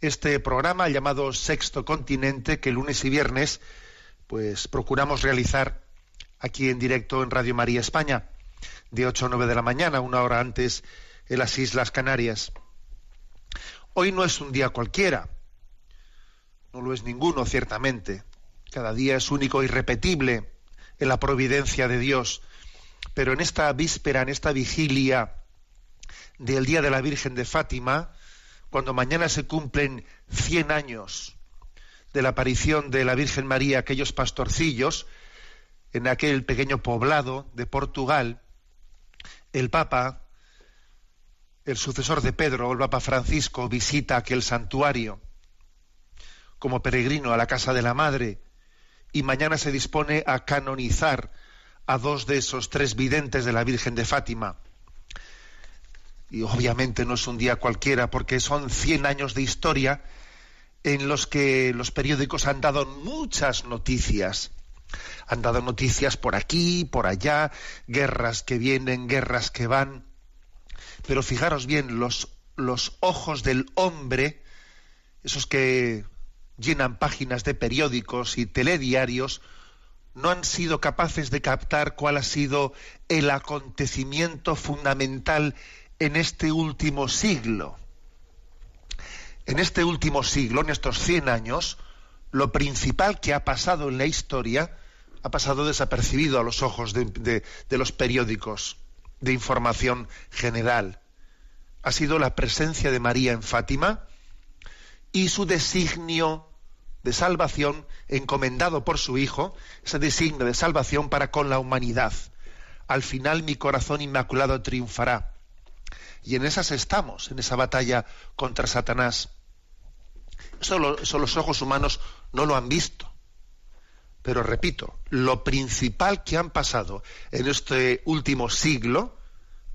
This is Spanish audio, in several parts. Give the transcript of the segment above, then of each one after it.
este programa llamado Sexto Continente, que lunes y viernes, pues procuramos realizar aquí en directo en Radio María España, de 8 a 9 de la mañana, una hora antes en las Islas Canarias. Hoy no es un día cualquiera, no lo es ninguno, ciertamente. Cada día es único e irrepetible en la providencia de Dios. Pero en esta víspera, en esta vigilia del Día de la Virgen de Fátima, cuando mañana se cumplen 100 años de la aparición de la Virgen María aquellos pastorcillos en aquel pequeño poblado de Portugal, el Papa, el sucesor de Pedro, el Papa Francisco, visita aquel santuario como peregrino a la casa de la Madre y mañana se dispone a canonizar a dos de esos tres videntes de la Virgen de Fátima. Y obviamente no es un día cualquiera porque son 100 años de historia en los que los periódicos han dado muchas noticias. Han dado noticias por aquí, por allá, guerras que vienen, guerras que van. Pero fijaros bien, los, los ojos del hombre, esos que llenan páginas de periódicos y telediarios, no han sido capaces de captar cuál ha sido el acontecimiento fundamental en este último siglo. En este último siglo, en estos 100 años, lo principal que ha pasado en la historia ha pasado desapercibido a los ojos de, de- de los periódicos de información general. Ha sido la presencia de María en Fátima y su designio de salvación encomendado por su Hijo, ese designio de salvación para con la humanidad. Al final mi corazón inmaculado triunfará. Y en esas estamos, en esa batalla contra Satanás. Eso, lo- eso los ojos humanos no lo han visto. Pero repito, lo principal que han pasado en este último siglo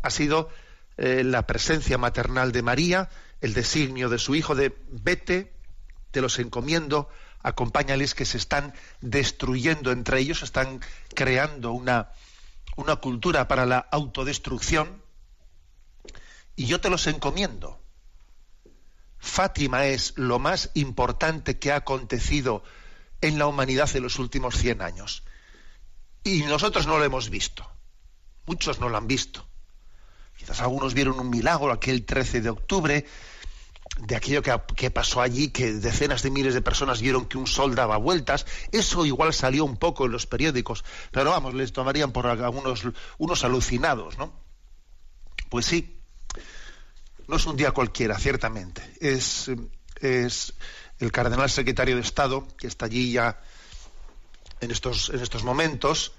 ha sido eh, la presencia maternal de María, el designio de su hijo de vete, te los encomiendo, acompáñales que se están destruyendo entre ellos, están creando una, una cultura para la autodestrucción, y yo te los encomiendo. Fátima es lo más importante que ha acontecido en la humanidad en los últimos 100 años. Y nosotros no lo hemos visto. Muchos no lo han visto. Quizás algunos vieron un milagro aquel 13 de octubre, de aquello que, que pasó allí, que decenas de miles de personas vieron que un sol daba vueltas. Eso igual salió un poco en los periódicos, pero vamos, les tomarían por algunos unos alucinados, ¿no? Pues sí, no es un día cualquiera, ciertamente. Es, el cardenal secretario de Estado, que está allí ya en estos, en estos momentos,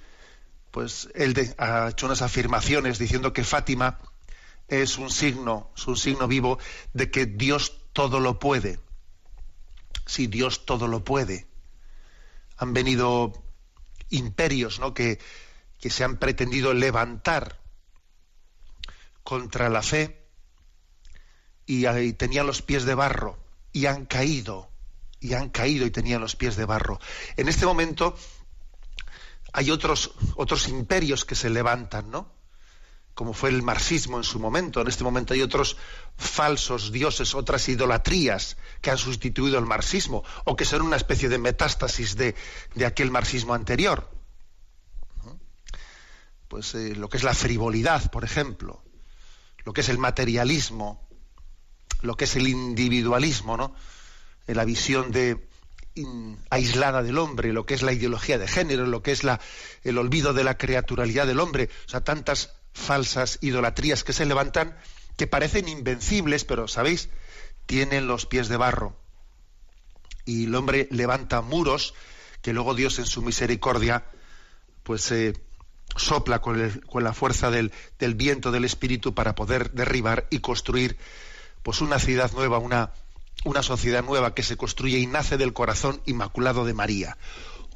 pues él ha hecho unas afirmaciones diciendo que Fátima es un signo, es un signo vivo de que Dios todo lo puede. Sí, Dios todo lo puede. Han venido imperios, ¿no? que se han pretendido levantar contra la fe y, tenían los pies de barro y han caído y han caído y tenían los pies de barro. En este momento hay otros otros imperios que se levantan, ¿no? Como fue el marxismo en su momento. En este momento hay otros falsos dioses, otras idolatrías que han sustituido el marxismo o que son una especie de metástasis de, de aquel marxismo anterior. Pues eh, lo que es la frivolidad, por ejemplo, lo que es el materialismo, lo que es el individualismo, ¿no? En la visión de aislada del hombre, lo que es la ideología de género, lo que es la, el olvido de la creaturalidad del hombre, o sea, tantas falsas idolatrías que se levantan que parecen invencibles, pero, ¿sabéis? Tienen los pies de barro. Y el hombre levanta muros que luego Dios en su misericordia pues eh, sopla con, con, la fuerza del, viento del Espíritu para poder derribar y construir pues una ciudad nueva, una, una sociedad nueva que se construye y nace del corazón inmaculado de María.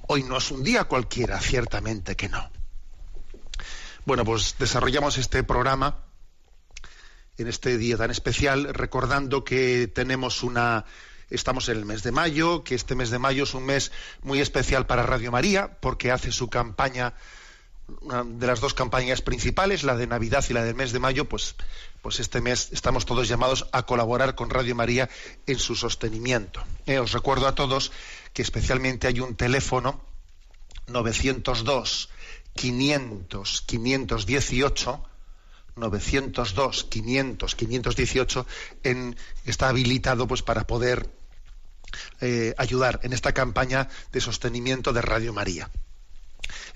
Hoy no es un día cualquiera, ciertamente que no. Bueno, pues desarrollamos este programa en este día tan especial, recordando que tenemos una Estamos en el mes de mayo, que este mes de mayo es un mes muy especial para Radio María, porque hace su campaña, una de las dos campañas principales, la de Navidad y la del mes de mayo, pues, pues este mes estamos todos llamados a colaborar con Radio María en su sostenimiento. Eh, os recuerdo a todos que especialmente hay un teléfono 902 500 518 902 500 518 en, está habilitado pues para poder eh, ayudar en esta campaña de sostenimiento de Radio María.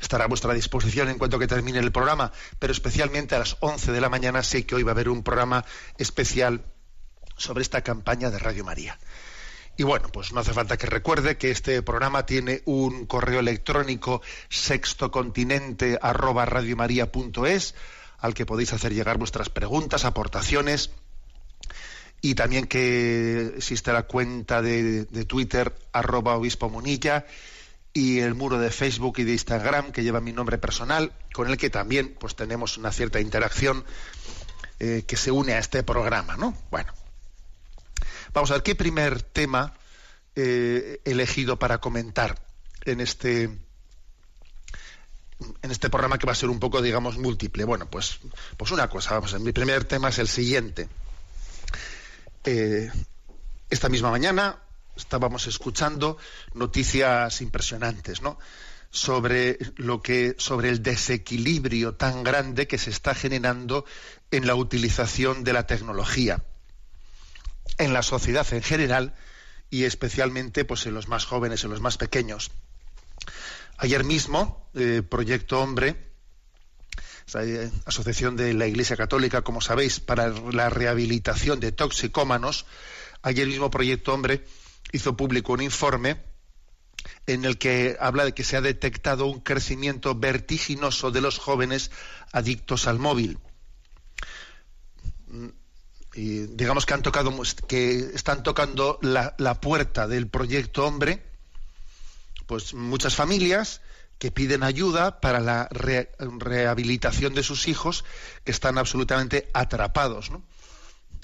Estará a vuestra disposición en cuanto que termine el programa, pero especialmente a las 11 de la mañana sé que hoy va a haber un programa especial sobre esta campaña de Radio María. Y bueno, pues no hace falta que recuerde que este programa tiene un correo electrónico sextocontinente al que podéis hacer llegar vuestras preguntas, aportaciones y también que existe la cuenta de, Twitter arroba obispo munilla y el muro de Facebook y de Instagram que lleva mi nombre personal, con el que también pues tenemos una cierta interacción eh, que se une a este programa, ¿no? Bueno, vamos a ver qué primer tema eh, elegido para comentar en este en este programa que va a ser un poco, digamos, múltiple. Bueno, pues, pues una cosa, vamos, mi primer tema es el siguiente. Eh, esta misma mañana estábamos escuchando noticias impresionantes, ¿no? sobre lo que sobre el desequilibrio tan grande que se está generando en la utilización de la tecnología en la sociedad en general y especialmente pues en los más jóvenes, en los más pequeños. Ayer mismo, eh, Proyecto Hombre eh, asociación de la Iglesia Católica, como sabéis, para la rehabilitación de toxicómanos, ayer mismo Proyecto Hombre hizo público un informe en el que habla de que se ha detectado un crecimiento vertiginoso de los jóvenes adictos al móvil. Y digamos que han tocado que están tocando la, puerta del proyecto hombre pues muchas familias que piden ayuda para la rehabilitación de sus hijos que están absolutamente atrapados,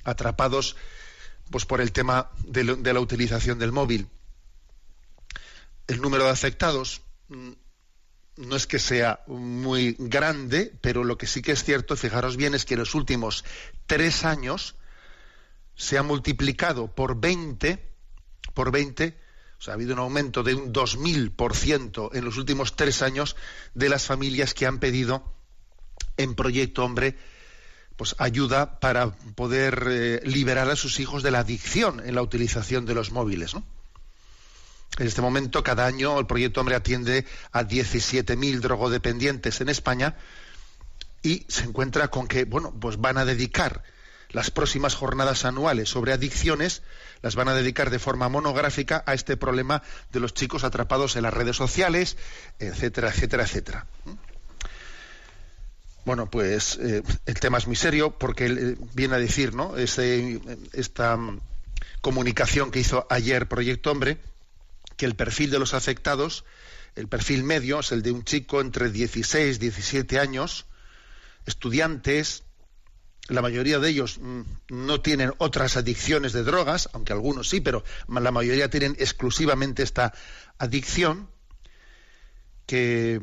atrapados pues por el tema de, la utilización del móvil. El número de afectados mm, no es que sea muy grande, pero lo que sí que es cierto, fijaros bien, es que en los últimos tres años se ha multiplicado por 20, por 20 o sea, ha habido un aumento de un 2.000% en los últimos tres años de las familias que han pedido en Proyecto Hombre pues ayuda para poder eh, liberar a sus hijos de la adicción en la utilización de los móviles. En este momento, cada año el Proyecto Hombre atiende a 17.000 drogodependientes en España y se encuentra con que, bueno, pues van a dedicar las próximas jornadas anuales sobre adicciones las van a dedicar de forma monográfica a este problema de los chicos atrapados en las redes sociales, etcétera, etcétera, etcétera. Bueno, pues eh, el tema es muy serio porque eh, viene a decir, ¿no? esta comunicación que hizo ayer Proyecto Hombre, que el perfil de los afectados, el perfil medio es el de un chico entre 16 y 17 años, estudiantes, la mayoría de ellos mm, no tienen otras adicciones de drogas, aunque algunos sí, pero la mayoría tienen exclusivamente esta adicción que,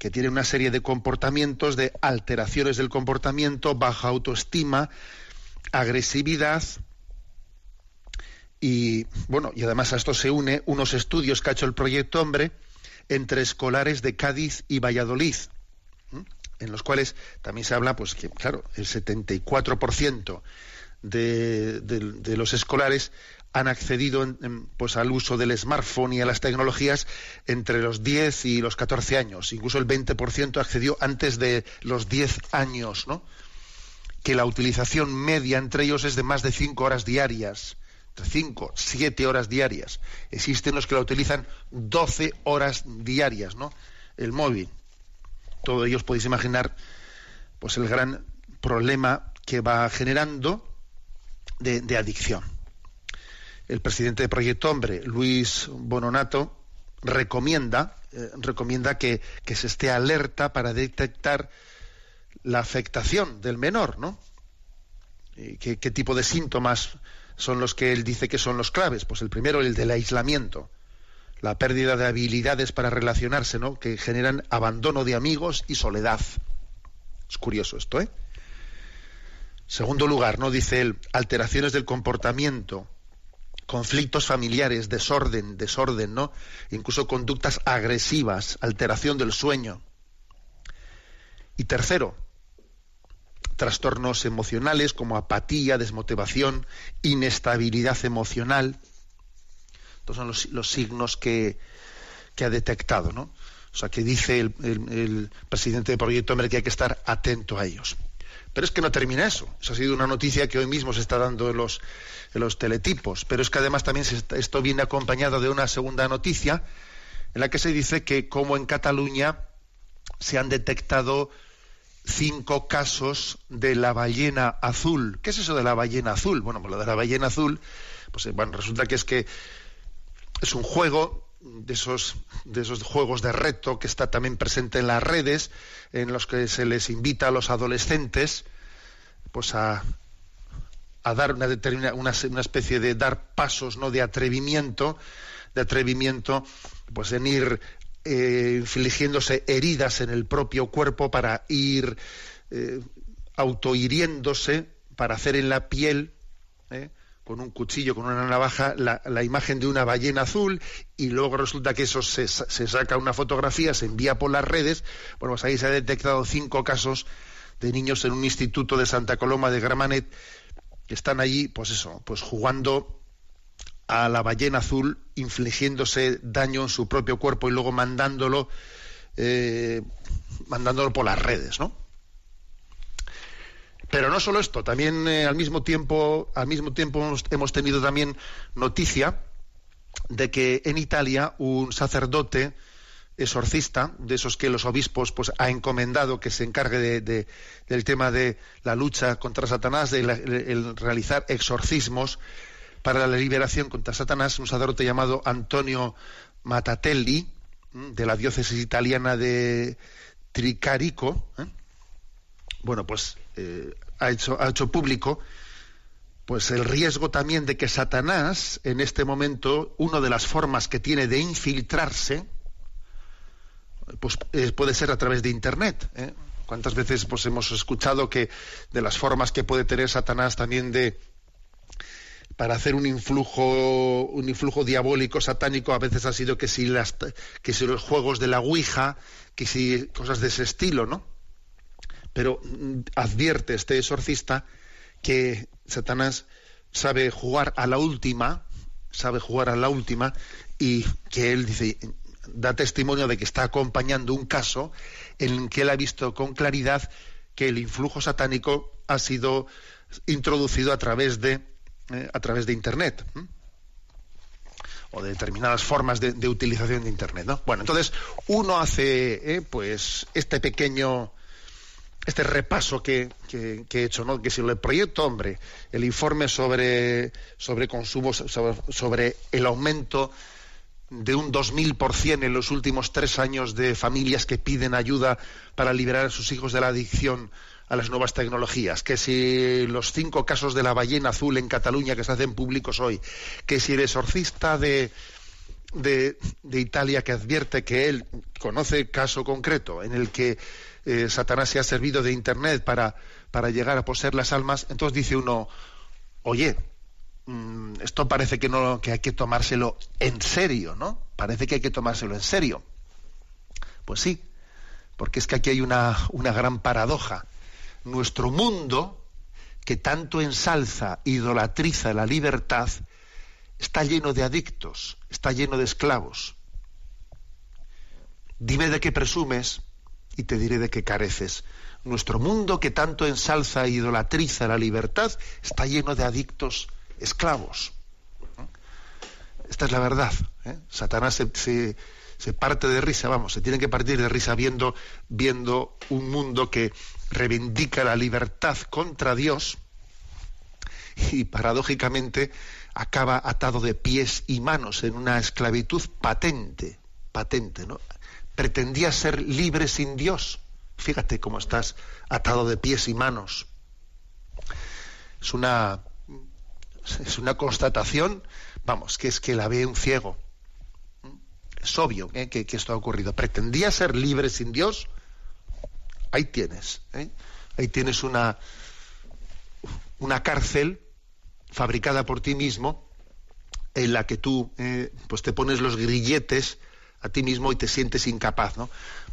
que tiene una serie de comportamientos, de alteraciones del comportamiento, baja autoestima, agresividad, y bueno, y además a esto se une unos estudios que ha hecho el Proyecto Hombre entre escolares de Cádiz y Valladolid en los cuales también se habla, pues que, claro, el 74% de, de los escolares han accedido pues al uso del smartphone y a las tecnologías entre los 10 y los 14 años. Incluso el 20% accedió antes de los 10 años, ¿no? Que la utilización media entre ellos es de más de 5 horas diarias. Entre 5, 7 horas diarias. Existen los que la utilizan 12 horas diarias, ¿no? El móvil. Todos ellos podéis imaginar pues el gran problema que va generando de adicción el presidente de Proyecto Hombre, Luis Bononato, recomienda, eh, recomienda que, se esté alerta para detectar la afectación del menor, ¿no? ¿Qué, ¿Qué, tipo de síntomas son los que él dice que son los claves? Pues el primero, el del aislamiento, la pérdida de habilidades para relacionarse, ¿no? Que generan abandono de amigos y soledad. Es curioso esto, ¿eh? Segundo lugar, ¿no? Dice él, alteraciones del comportamiento, conflictos familiares, desorden, desorden, ¿no? Incluso conductas agresivas, alteración del sueño. Y tercero, trastornos emocionales como apatía, desmotivación, inestabilidad emocional. Estos son los, signos que, que, ha detectado, ¿no? O sea, que dice el, el presidente de Proyecto Hombre que hay que estar atento a ellos. Pero es que no termina eso. Esa ha sido una noticia que hoy mismo se está dando en los, teletipos. Pero es que además también esto viene acompañado de una segunda noticia en la que se dice que como en Cataluña se han detectado cinco casos de la ballena azul. ¿Qué es eso de la ballena azul? Bueno, pues lo de la ballena azul, pues eh, bueno, resulta que es que es un juego de esos, de esos juegos de reto que está también presente en las redes, en los que se les invita a los adolescentes pues a, a dar una, determinada, una, una, especie de dar pasos no de atrevimiento de atrevimiento pues en ir eh, infligiéndose heridas en el propio cuerpo para ir eh, autohiriéndose para hacer en la piel eh, con un cuchillo, con una navaja, la, imagen de una ballena azul y luego resulta que eso se, saca una fotografía, se envía por las redes. Bueno, pues ahí se ha detectado cinco casos de niños en un instituto de Santa Coloma de Gramanet que están allí, pues eso, pues jugando a la ballena azul, infligiéndose daño en su propio cuerpo y luego mandándolo, eh, mandándolo por las redes, ¿no? Pero no solo esto, también eh, al mismo tiempo, al mismo tiempo hemos, tenido también noticia de que en Italia un sacerdote exorcista, de esos que los obispos pues ha encomendado que se encargue de, del tema de la lucha contra Satanás, de el realizar exorcismos para la liberación contra Satanás, un sacerdote llamado Antonio Matatelli, de la diócesis italiana de Tricarico, ¿eh? bueno, pues eh, ha, hecho, ha hecho público pues el riesgo también de que Satanás, en este momento, una de las formas que tiene de infiltrarse, pues eh, puede ser a través de Internet. ¿eh? ¿Cuántas veces pues, hemos escuchado que de las formas que puede tener Satanás también de para hacer un influjo un influjo diabólico satánico a veces ha sido que si las que si los juegos de la ouija que si cosas de ese estilo no pero mm, advierte este exorcista que Satanás sabe jugar a la última, sabe jugar a la última y que él dice da testimonio de que está acompañando un caso en el que él ha visto con claridad que el influjo satánico ha sido introducido a través de eh, a través de internet o de determinadas formas de, utilización de internet ¿no? bueno entonces uno hace eh, pues este pequeño este repaso que, he hecho, ¿no? que si el proyecto hombre, el informe sobre, sobre consumo, sobre, el aumento de un 2.000% en los últimos tres años de familias que piden ayuda para liberar a sus hijos de la adicción a las nuevas tecnologías, que si los cinco casos de la ballena azul en Cataluña que se hacen públicos hoy, que si el exorcista de, de, Italia que advierte que él conoce caso concreto en el que eh, Satanás se ha servido de Internet para, para llegar a poseer las almas, entonces dice uno, oye, mm, esto parece que, no, que hay que tomárselo en serio, ¿no? Parece que hay que tomárselo en serio. Pues sí, porque es que aquí hay una, una gran paradoja. Nuestro mundo que tanto ensalza, idolatriza la libertad, está lleno de adictos, está lleno de esclavos. Dime de qué presumes y te diré de qué careces. Nuestro mundo que tanto ensalza e idolatriza la libertad está lleno de adictos esclavos. Esta es la verdad. ¿eh? Satanás se, parte de risa, vamos, se tiene que partir de risa viendo, viendo un mundo que reivindica la libertad contra Dios y paradójicamente acaba atado de pies y manos en una esclavitud patente, patente, ¿no? Pretendía ser libre sin Dios. Fíjate cómo estás atado de pies y manos. Es una es una constatación, vamos, que es que la ve un ciego. Es obvio ¿eh? que, esto ha ocurrido. Pretendía ser libre sin Dios. Ahí tienes. ¿eh? Ahí tienes una, una cárcel fabricada por ti mismo en la que tú eh, pues te pones los grilletes a ti mismo y te sientes incapaz, ¿no?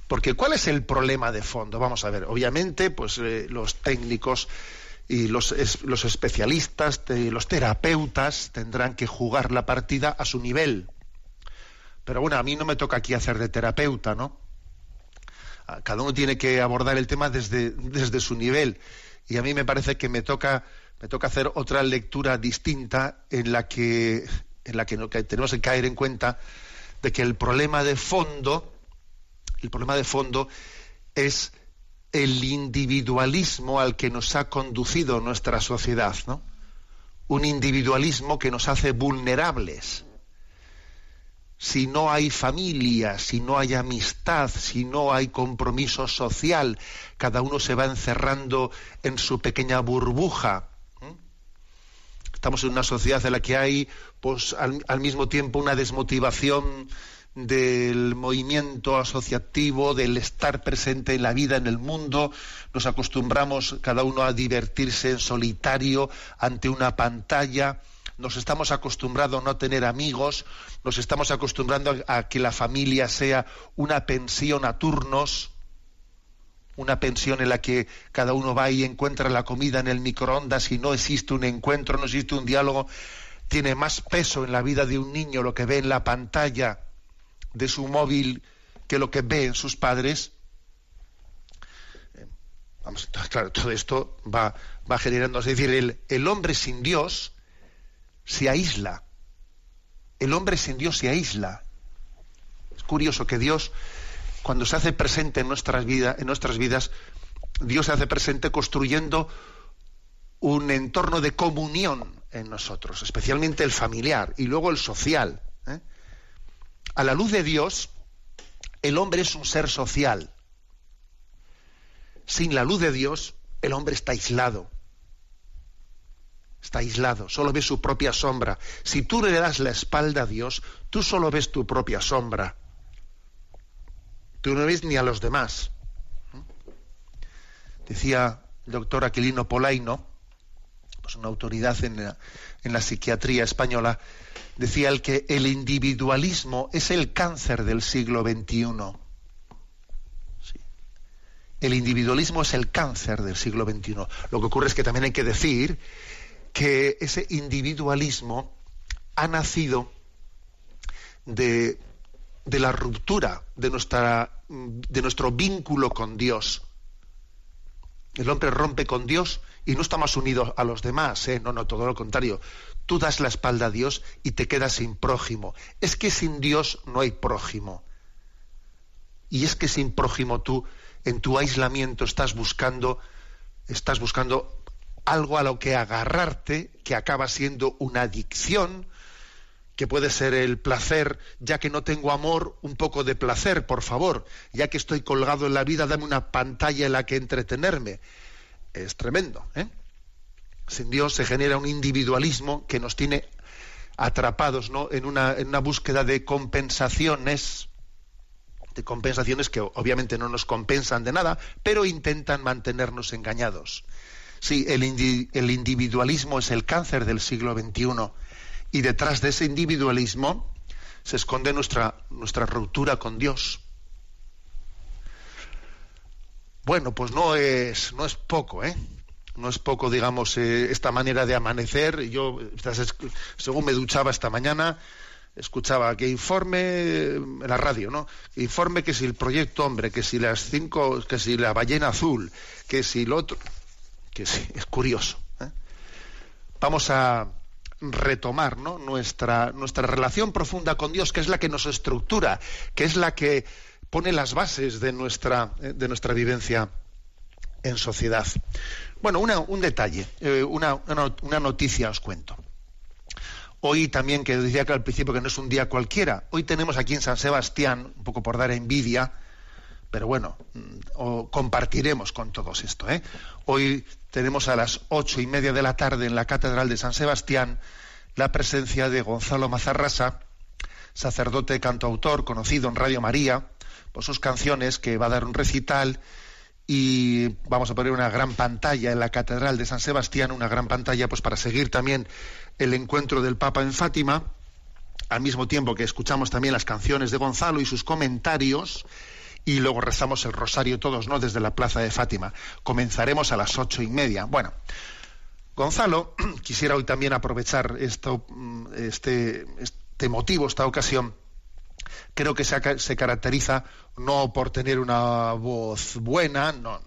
Porque ¿cuál es el problema de fondo? Vamos a ver, obviamente, pues eh, los técnicos y los, los especialistas, los terapeutas tendrán que jugar la partida a su nivel. Pero bueno, a mí no me toca aquí hacer de terapeuta, ¿no? Cada uno tiene que abordar el tema desde, desde su nivel. Y a mí me parece que me toca me toca hacer otra lectura distinta en la que, tenemos que caer en cuenta de que el problema de fondo, el problema de fondo es el individualismo al que nos ha conducido nuestra sociedad, ¿no? Un individualismo que nos hace vulnerables. Si no hay familia, si no hay amistad, si no hay compromiso social, cada uno se va encerrando en su pequeña burbuja Estamos en una sociedad en la que hay, pues, al, mismo tiempo una desmotivación del movimiento asociativo, del estar presente en la vida, en el mundo. Nos acostumbramos cada uno a divertirse en solitario ante una pantalla. Nos estamos acostumbrando a no tener amigos. Nos estamos acostumbrando a que la familia sea una pensión a turnos una pensión en la que cada uno va y encuentra la comida en el microondas y no existe un encuentro, no existe un diálogo, tiene más peso en la vida de un niño lo que ve en la pantalla de su móvil que lo que ve en sus padres. Eh, vamos, claro, todo esto va, va generando, es decir, el, el hombre sin Dios se aísla. El hombre sin Dios se aísla. Es curioso que Dios cuando se hace presente en nuestras vidas, Dios se hace presente construyendo un entorno de comunión en nosotros, especialmente el familiar y luego el social. ¿eh? A la luz de Dios, el hombre es un ser social. Sin la luz de Dios, el hombre está aislado. Está aislado, solo ve su propia sombra. Si tú le das la espalda a Dios, tú solo ves tu propia sombra tú no ves ni a los demás. Decía el doctor Aquilino Polaino, pues una autoridad en la, en la psiquiatría española, decía el que el individualismo es el cáncer del siglo XXI. El individualismo es el cáncer del siglo XXI. Lo que ocurre es que también hay que decir que ese individualismo ha nacido de, de la ruptura de, nuestra, de nuestro vínculo con Dios. El hombre rompe con Dios y no está más unido a los demás, ¿eh? no, no, todo lo contrario. Tú das la espalda a Dios y te quedas sin prójimo. Es que sin Dios no hay prójimo. Y es que sin prójimo tú, en tu aislamiento, estás buscando, estás buscando algo a lo que agarrarte, que acaba siendo una adicción, que puede ser el placer, ya que no tengo amor, un poco de placer, por favor, ya que estoy colgado en la vida, dame una pantalla en la que entretenerme. Es tremendo. ¿eh? Sin Dios se genera un individualismo que nos tiene atrapados ¿no? en, una, en una búsqueda de compensaciones, de compensaciones que obviamente no nos compensan de nada, pero intentan mantenernos engañados. Sí, el, el individualismo es el cáncer del siglo XXI y detrás de ese individualismo se esconde nuestra, nuestra ruptura con Dios. Bueno, pues no es, no es poco, ¿eh? no es poco, digamos, eh, esta manera de amanecer. Yo, según me duchaba esta mañana, escuchaba que informe en la radio, ¿no? informe que si el proyecto hombre, que si las cinco, que si la ballena azul, que si el otro, que sí, es curioso. ¿eh? Vamos a retomar ¿no? nuestra, nuestra relación profunda con Dios, que es la que nos estructura, que es la que pone las bases de nuestra, eh, de nuestra vivencia en sociedad. Bueno, un detalle, eh, una, noticia os cuento. Hoy también, que decía que al principio que no es un día cualquiera, hoy tenemos aquí en San Sebastián, un poco por dar envidia, pero bueno, mm, compartiremos con todos esto. ¿eh? Hoy tenemos a las ocho y media de la tarde en la Catedral de San Sebastián la presencia de Gonzalo Mazarrasa, sacerdote cantautor conocido en Radio María por sus canciones, que va a dar un recital y vamos a poner una gran pantalla en la Catedral de San Sebastián, una gran pantalla pues para seguir también el encuentro del Papa en Fátima, al mismo tiempo que escuchamos también las canciones de Gonzalo y sus comentarios, y luego rezamos el rosario todos, ¿no? Desde la plaza de Fátima. Comenzaremos a las ocho y media. Bueno, Gonzalo, quisiera hoy también aprovechar esto, mm, este, este motivo, esta ocasión. Creo que se, se caracteriza no por tener una voz buena, no,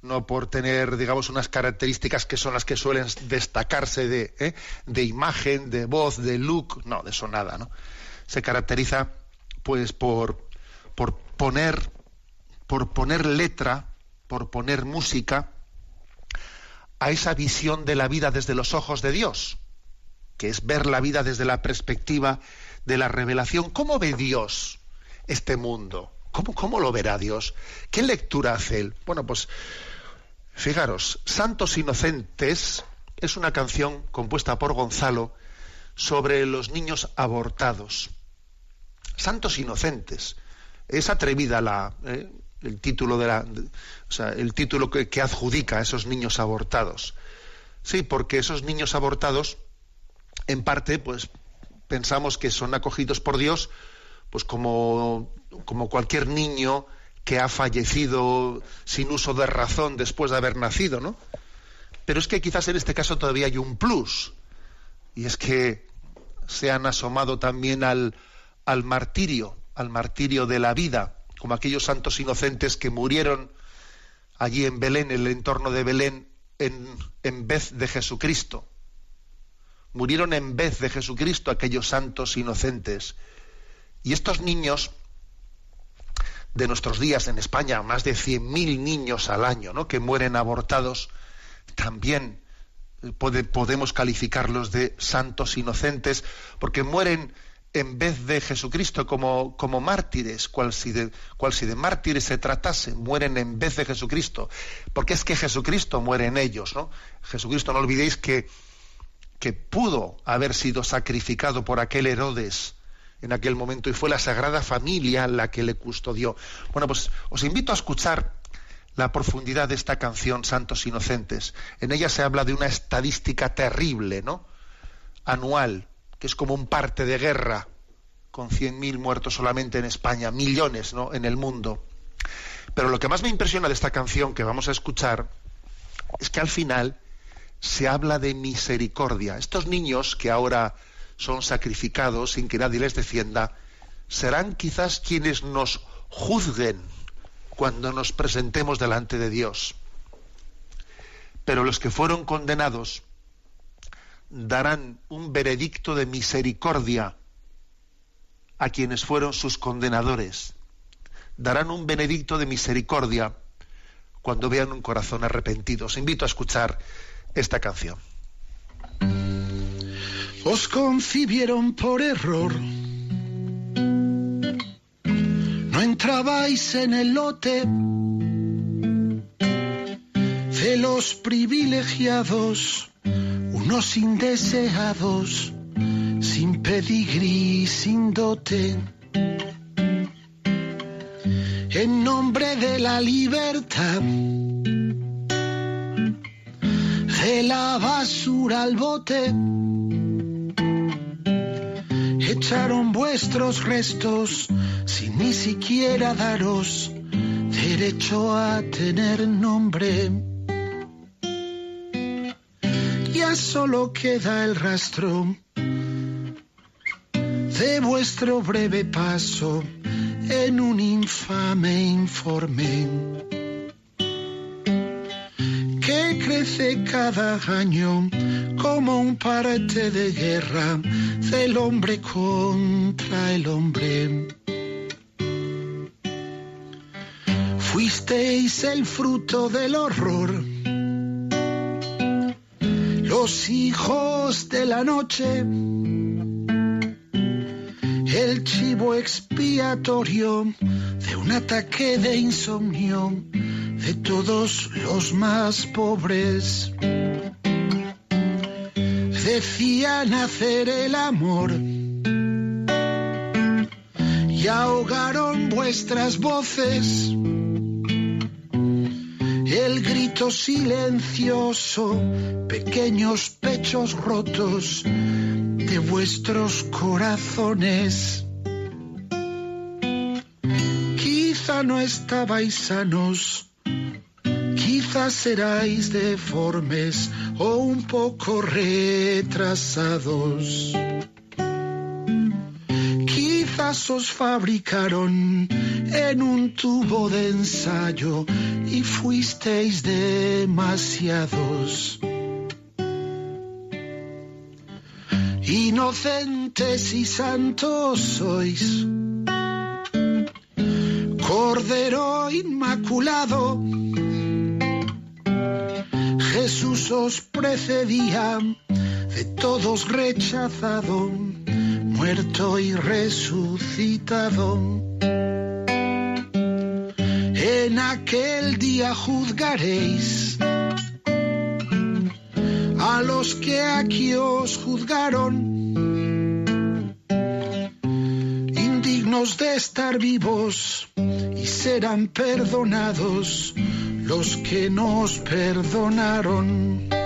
no por tener, digamos, unas características que son las que suelen destacarse de, ¿eh? de imagen, de voz, de look, no, de eso nada, ¿no? Se caracteriza, pues, por, por poner, por poner letra, por poner música a esa visión de la vida desde los ojos de Dios, que es ver la vida desde la perspectiva de la revelación. ¿Cómo ve Dios este mundo? ¿Cómo, ¿Cómo, lo verá Dios? ¿Qué lectura hace él? Bueno, pues Fijaros, Santos Inocentes es una canción compuesta por Gonzalo sobre los niños abortados. Santos Inocentes. Es atrevida la, eh, el título de la, o sea, el título que, que adjudica a esos niños abortados. Sí, porque esos niños abortados, en parte, pues pensamos que son acogidos por Dios, pues como, como cualquier niño que ha fallecido sin uso de razón después de haber nacido, ¿no? Pero es que quizás en este caso todavía hay un plus, y es que se han asomado también al, al martirio, al martirio de la vida, como aquellos santos inocentes que murieron allí en Belén, en el entorno de Belén, en, en vez de Jesucristo. Murieron en vez de Jesucristo aquellos santos inocentes. Y estos niños de nuestros días en España, más de 100.000 niños al año ¿no? que mueren abortados, también eh, podemos calificarlos de santos inocentes, porque mueren en vez de Jesucristo como, como mártires, cual si, de, cual si de mártires se tratase, mueren en vez de Jesucristo, porque es que Jesucristo muere en ellos, ¿no? Jesucristo, no olvidéis que, que pudo haber sido sacrificado por aquel Herodes, en aquel momento y fue la Sagrada Familia la que le custodió. Bueno, pues os invito a escuchar la profundidad de esta canción Santos Inocentes. En ella se habla de una estadística terrible, ¿no? Anual, que es como un parte de guerra, con 100.000 muertos solamente en España, millones, ¿no? En el mundo. Pero lo que más me impresiona de esta canción que vamos a escuchar es que al final se habla de misericordia. Estos niños que ahora son sacrificados sin que nadie les defienda, serán quizás quienes nos juzguen cuando nos presentemos delante de Dios. Pero los que fueron condenados darán un veredicto de misericordia a quienes fueron sus condenadores. Darán un veredicto de misericordia cuando vean un corazón arrepentido. Os invito a escuchar esta canción os concibieron por error. No entrabais en el lote de los privilegiados, unos indeseados, sin pedigrí, sin dote. En nombre de la libertad, de la basura al bote echaron vuestros restos sin ni siquiera daros derecho a tener nombre. Solo queda el rastro de vuestro breve paso en un infame informe que crece cada año como un parte de guerra del hombre contra el hombre. Fuisteis el fruto del horror, los hijos de la noche el chivo expiatorio de un ataque de insomnio de todos los más pobres. Decían hacer el amor y ahogaron vuestras voces. El grito silencioso, pequeños pechos rotos de vuestros corazones. Quizá no estabais sanos, quizás seráis deformes o un poco retrasados. Quizás os fabricaron en un tubo de ensayo y fuisteis demasiados. Inocentes y santos sois, Cordero Inmaculado, Jesús os precedía, de todos rechazado, muerto y resucitado. En aquel día juzgaréis a los que aquí os juzgaron, indignos de estar vivos, y serán perdonados los que nos perdonaron.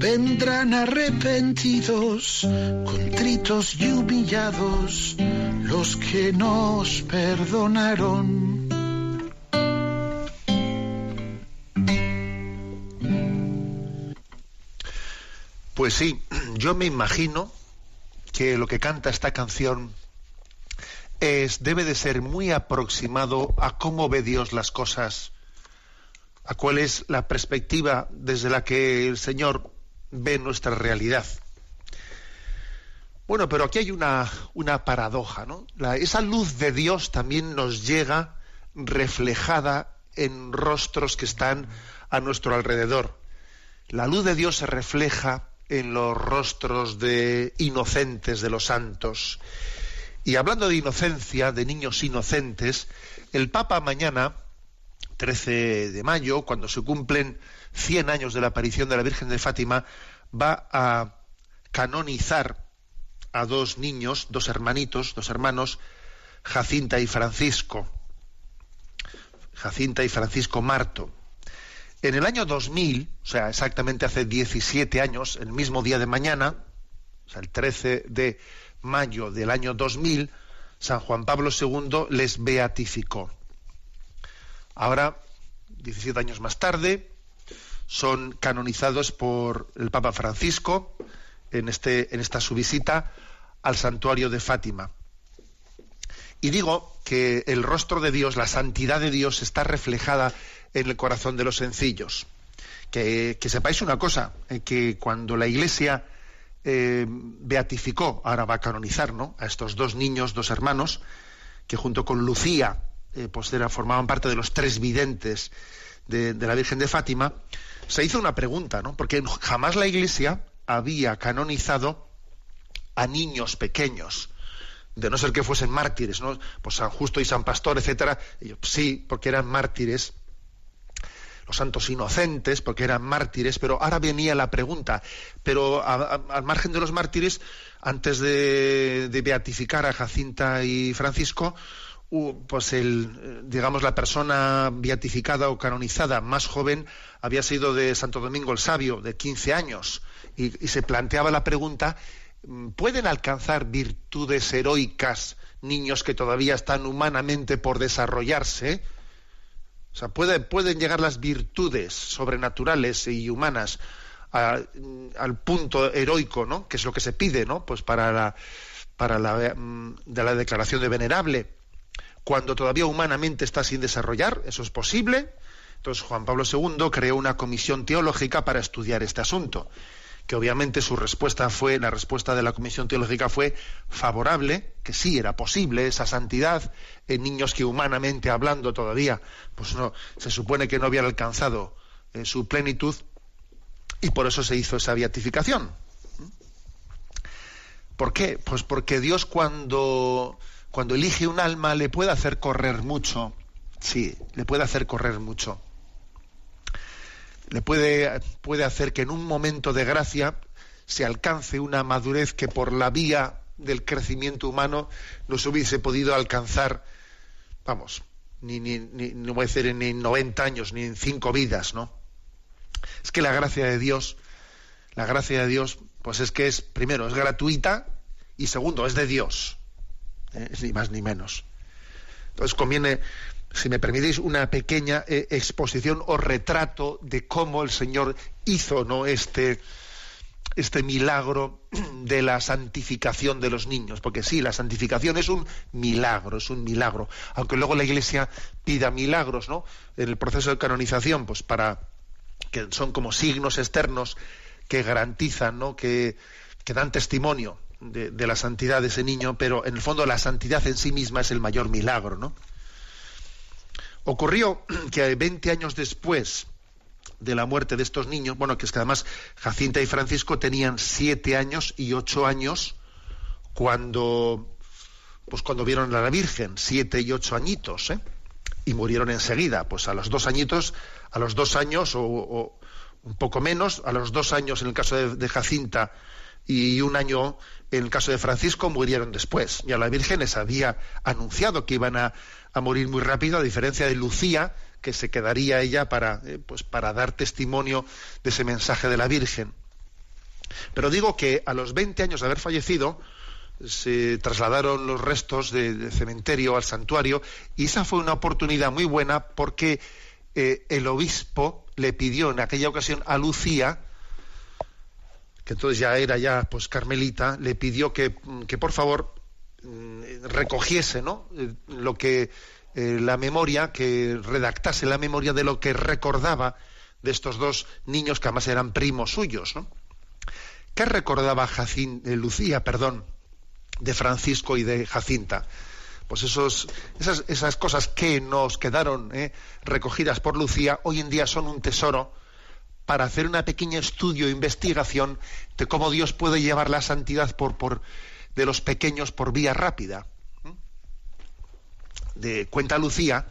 Vendrán arrepentidos, contritos y humillados los que nos perdonaron. Pues sí, yo me imagino que lo que canta esta canción es, debe de ser muy aproximado a cómo ve Dios las cosas, a cuál es la perspectiva desde la que el Señor ve nuestra realidad. Bueno, pero aquí hay una, una paradoja, ¿no? La, esa luz de Dios también nos llega reflejada en rostros que están a nuestro alrededor. La luz de Dios se refleja en los rostros de inocentes de los santos. Y hablando de inocencia, de niños inocentes, el Papa mañana, 13 de mayo, cuando se cumplen 100 años de la aparición de la Virgen de Fátima, va a canonizar a dos niños, dos hermanitos, dos hermanos, Jacinta y Francisco. Jacinta y Francisco Marto. En el año 2000, o sea, exactamente hace 17 años, el mismo día de mañana, o sea, el 13 de mayo del año 2000, San Juan Pablo II les beatificó. Ahora, 17 años más tarde, son canonizados por el Papa Francisco en, este, en esta su visita al santuario de Fátima. Y digo que el rostro de Dios, la santidad de Dios está reflejada en el corazón de los sencillos. Que, sepáis una cosa, eh, que cuando la Iglesia eh, beatificó, ahora va a canonizar, ¿no? A estos dos niños, dos hermanos, que junto con Lucía, eh, pues formaban parte de los tres videntes de, de, la Virgen de Fátima, se hizo una pregunta, ¿no? Porque jamás la Iglesia había canonizado a niños pequeños de no ser que fuesen mártires, ¿no? Pues San Justo y San Pastor, etcétera, sí, porque eran mártires, los santos inocentes, porque eran mártires, pero ahora venía la pregunta, pero al margen de los mártires, antes de, beatificar a Jacinta y Francisco, pues el, digamos, la persona beatificada o canonizada más joven había sido de Santo Domingo el Sabio, de 15 años, y, se planteaba la pregunta, ¿pueden alcanzar virtudes heroicas niños que todavía están humanamente por desarrollarse? O sea, pueden llegar las virtudes sobrenaturales y humanas al punto heroico, ¿no? Que es lo que se pide, ¿no? Pues para la, para la, mm, de la declaración de venerable, cuando todavía humanamente está sin desarrollar, eso es posible. Entonces Juan Pablo II creó una comisión teológica para estudiar este asunto que obviamente su respuesta fue, la respuesta de la Comisión Teológica fue favorable, que sí era posible esa santidad en niños que humanamente hablando todavía, pues no, se supone que no habían alcanzado eh, su plenitud y por eso se hizo esa beatificación. ¿Por qué? Pues porque Dios cuando, cuando elige un alma le puede hacer correr mucho, sí, le puede hacer correr mucho le puede, puede hacer que en un momento de gracia se alcance una madurez que por la vía del crecimiento humano no se hubiese podido alcanzar, vamos, ni, ni, no voy a decir ni en 90 años, ni en cinco vidas, ¿no? Es que la gracia de Dios, la gracia de Dios, pues es que es, primero, es gratuita y segundo, es de Dios. ¿Eh? Ni más ni menos. Entonces conviene si me permitís, una pequeña eh, exposición o retrato de cómo el Señor hizo ¿no? este, este milagro de la santificación de los niños. Porque sí, la santificación es un milagro, es un milagro. Aunque luego la Iglesia pida milagros, ¿no? En el proceso de canonización, pues para que son como signos externos que garantizan, ¿no? Que, que dan testimonio de, la santidad de ese niño, pero en el fondo la santidad en sí misma es el mayor milagro, ¿no? Ocurrió que 20 años después de la muerte de estos niños, bueno, que es que además Jacinta y Francisco tenían siete años y ocho años cuando, pues cuando vieron a la Virgen, siete y ocho añitos, ¿eh? y murieron enseguida. Pues a los dos añitos, a los dos años o, un poco menos, a los dos años en el caso de, Jacinta y un año en el caso de Francisco murieron después. Y a la Virgen les había anunciado que iban a, a morir muy rápido, a diferencia de Lucía, que se quedaría ella para, eh, pues para dar testimonio de ese mensaje de la Virgen. Pero digo que a los 20 años de haber fallecido, se trasladaron los restos del cementerio al santuario y esa fue una oportunidad muy buena porque eh, el obispo le pidió en aquella ocasión a Lucía, que entonces ya era ya pues carmelita, le pidió que, que por favor Mm, recogiese ¿no? Eh, lo que eh, la memoria, que redactase la memoria de lo que recordaba de estos dos niños que además eran primos suyos. ¿no? ¿Qué recordaba eh, Lucía, perdón, de Francisco y de Jacinta? Pues esos, esas, esas cosas que nos quedaron recogidas por Lucía hoy en día son un tesoro para hacer una pequeña estudio e investigación de cómo Dios puede llevar la santidad por, por, de los pequeños por vía rápida. De, cuenta Lucía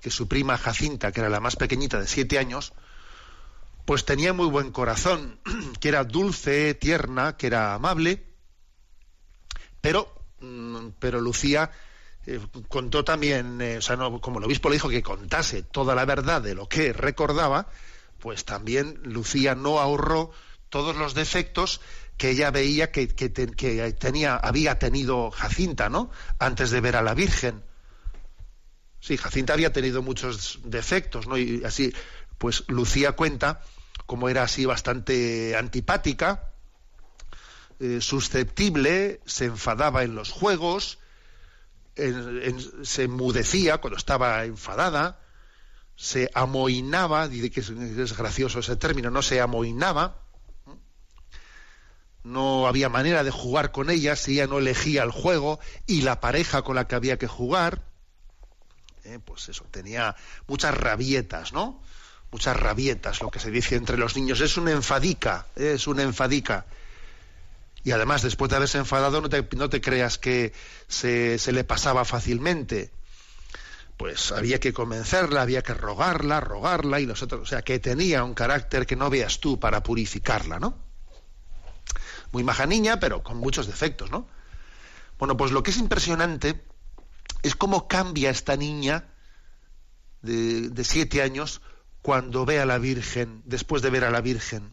que su prima Jacinta, que era la más pequeñita de siete años, pues tenía muy buen corazón, que era dulce, tierna, que era amable, pero, mm, pero Lucía eh, contó también, eh, o sea, como el obispo le dijo que contase toda la verdad de lo que recordaba, pues también Lucía no ahorró todos los defectos que ella veía que, tenía, había tenido Jacinta, ¿no? Antes de ver a la Virgen. Sí, Jacinta había tenido muchos defectos, ¿no? Y así, pues Lucía cuenta como era así bastante antipática, eh, susceptible, se enfadaba en los juegos, se enmudecía cuando estaba enfadada, se amoinaba, dice que es gracioso ese término, no se amoinaba, no había manera de jugar con ella si ella no elegía el juego y la pareja con la que había que jugar. Eh, pues eso, tenía muchas rabietas, ¿no? Muchas rabietas, lo que se dice entre los niños. Es una enfadica, es una enfadica. Y además, después de haberse enfadado, no te, no te creas que se, se le pasaba fácilmente. Pues había que convencerla, había que rogarla, rogarla, y los otros, o sea, que tenía un carácter que no veas tú para purificarla, ¿no? muy maja niña, pero con muchos defectos, ¿no? Bueno, pues lo que es impresionante es cómo cambia esta niña de, siete años cuando ve a la Virgen, después de ver a la Virgen.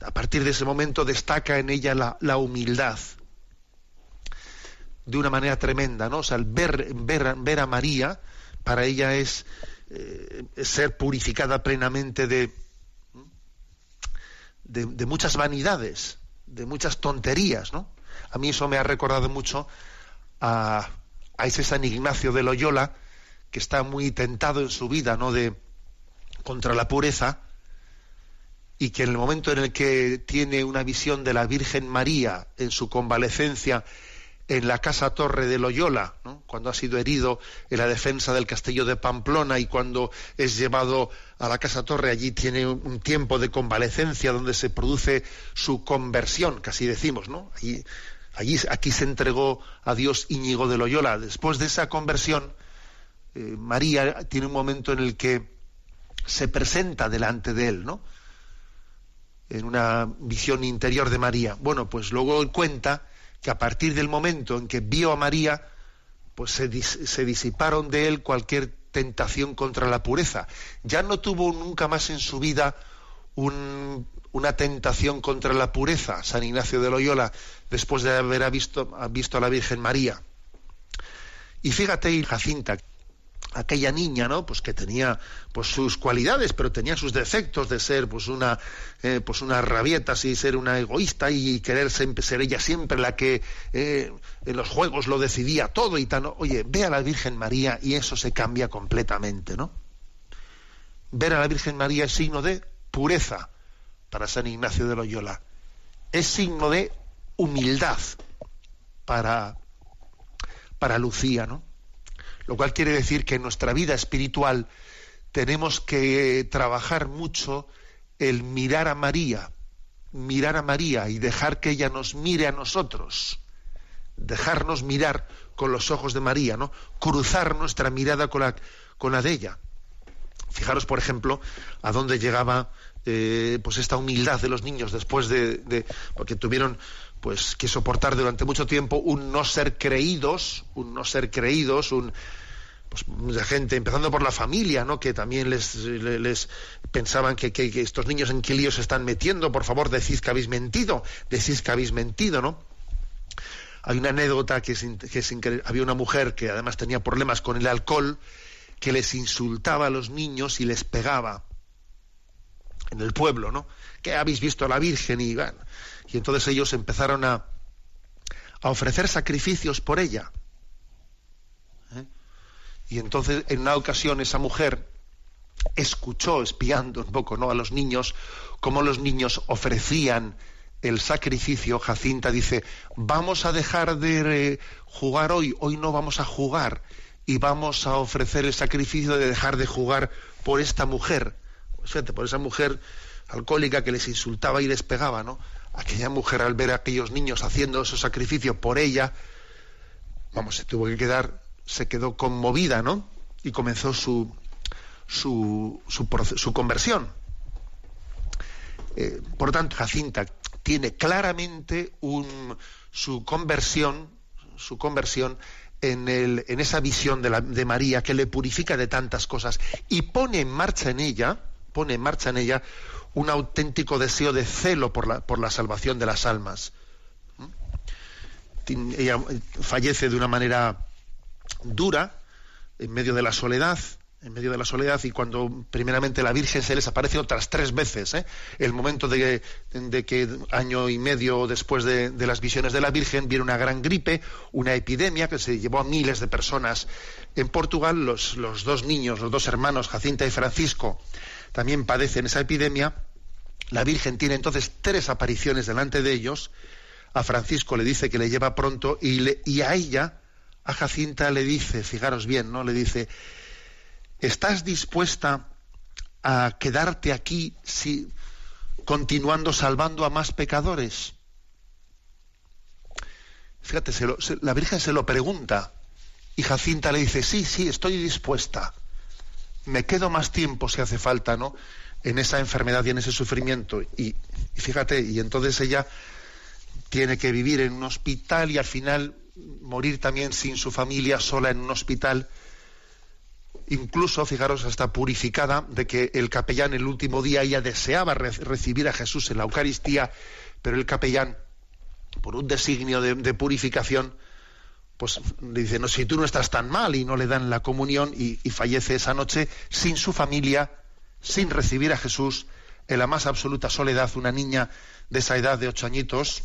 A partir de ese momento destaca en ella la, humildad de una manera tremenda, ¿no? O sea, ver, ver, ver a María, para ella es eh, ser purificada plenamente de, de, muchas vanidades, de muchas tonterías, ¿no? A mí eso me ha recordado mucho a, a ese San Ignacio de Loyola, que está muy tentado en su vida, ¿no? De contra la pureza, y que en el momento en el que tiene una visión de la Virgen María en su convalecencia en la casa torre de Loyola, cuando ha sido herido en la defensa del castillo de Pamplona y cuando es llevado a la casa torre, allí tiene un tiempo de convalecencia donde se produce su conversión, casi decimos, ¿no? Allí, allí aquí se entregó a Dios Íñigo de Loyola. Después de esa conversión, eh, María tiene un momento en el que se presenta delante de él, ¿no? En una visión interior de María. Bueno, pues luego cuenta que a partir del momento en que vio a María, pues se, disiparon de él cualquier tentación contra la pureza. Ya no tuvo nunca más en su vida una tentación contra la pureza, San Ignacio de Loyola, después de haber visto, visto a la Virgen María. Y fíjate, Jacinta, aquella niña, ¿no? Pues que tenía pues sus cualidades, pero tenía sus defectos de ser pues una eh, pues una rabieta, así ser una egoísta y querer ser ella siempre la que eh, en los juegos lo decidía todo y tal. Oye, ve a la Virgen María y eso se cambia completamente, ¿no? Ver a la Virgen María es signo de pureza para San Ignacio de Loyola. Es signo de humildad para para Lucía, ¿no? Lo cual quiere decir que en nuestra vida espiritual tenemos que trabajar mucho el mirar a María, mirar a María y dejar que ella nos mire a nosotros, dejarnos mirar con los ojos de María, ¿no? Cruzar nuestra mirada con la, con la de ella. Fijaros, por ejemplo, a dónde llegaba eh, pues esta humildad de los niños después de, de, porque tuvieron pues que soportar durante mucho tiempo un no ser creídos, un no ser creídos, un pues mucha gente, empezando por la familia, ¿no? que también les, pensaban que, que, estos niños en qué líos se están metiendo, por favor, decís que habéis mentido, decís que habéis mentido, ¿no? Hay una anécdota que, que había una mujer que además tenía problemas con el alcohol, que les insultaba a los niños y les pegaba en el pueblo, ¿no? Que habéis visto a la Virgen y y entonces ellos empezaron a, ofrecer sacrificios por ella. ¿eh? Y entonces en una ocasión esa mujer escuchó, espiando un poco ¿no? a los niños, cómo los niños ofrecían el sacrificio. Jacinta dice, vamos a dejar de jugar hoy, hoy no vamos a jugar y vamos a ofrecer el sacrificio de dejar de jugar por esta mujer. Fíjate, por esa mujer alcohólica que les insultaba y les pegaba, ¿no? aquella mujer al ver a aquellos niños haciendo ese sacrificio por ella, vamos, se tuvo que quedar, se quedó conmovida, ¿no? Y comenzó su, su, su, conversión. Eh, por tanto, Jacinta tiene claramente un, su conversión, su conversión en, el, en esa visión de María que le purifica de tantas cosas y pone en marcha en ella, pone en marcha en ella un auténtico deseo de celo por la, por la salvación de las almas. Ella fallece de una manera dura, en medio de la soledad, en medio de la soledad, y cuando primeramente la Virgen se les aparece otras tres veces, ¿eh? el momento de, de, que año y medio después de, de, las visiones de la Virgen viene una gran gripe, una epidemia que se llevó a miles de personas. En Portugal los, los dos niños, los dos hermanos, Jacinta y Francisco, también padecen esa epidemia, la Virgen tiene entonces tres apariciones delante de ellos. A Francisco le dice que le lleva pronto y, y a ella, a Jacinta, le dice, fijaros bien, ¿no? Le dice, ¿estás dispuesta a quedarte aquí si, continuando salvando a más pecadores? Fíjate, la Virgen se lo pregunta y Jacinta le dice, sí, sí, estoy dispuesta me quedo más tiempo si hace falta, ¿no? En esa enfermedad y en ese sufrimiento. Y, fíjate, y entonces ella tiene que vivir en un hospital y al final morir también sin su familia, sola en un hospital. Incluso, fijaros, hasta purificada de que el capellán el último día ella deseaba recibir a Jesús en la Eucaristía, pero el capellán, por un designio de, de purificación, pues le dice, no, si tú no estás tan mal y no le dan la comunión y, fallece esa noche sin su familia, sin recibir a Jesús, en la más absoluta soledad, una niña de esa edad de ocho añitos,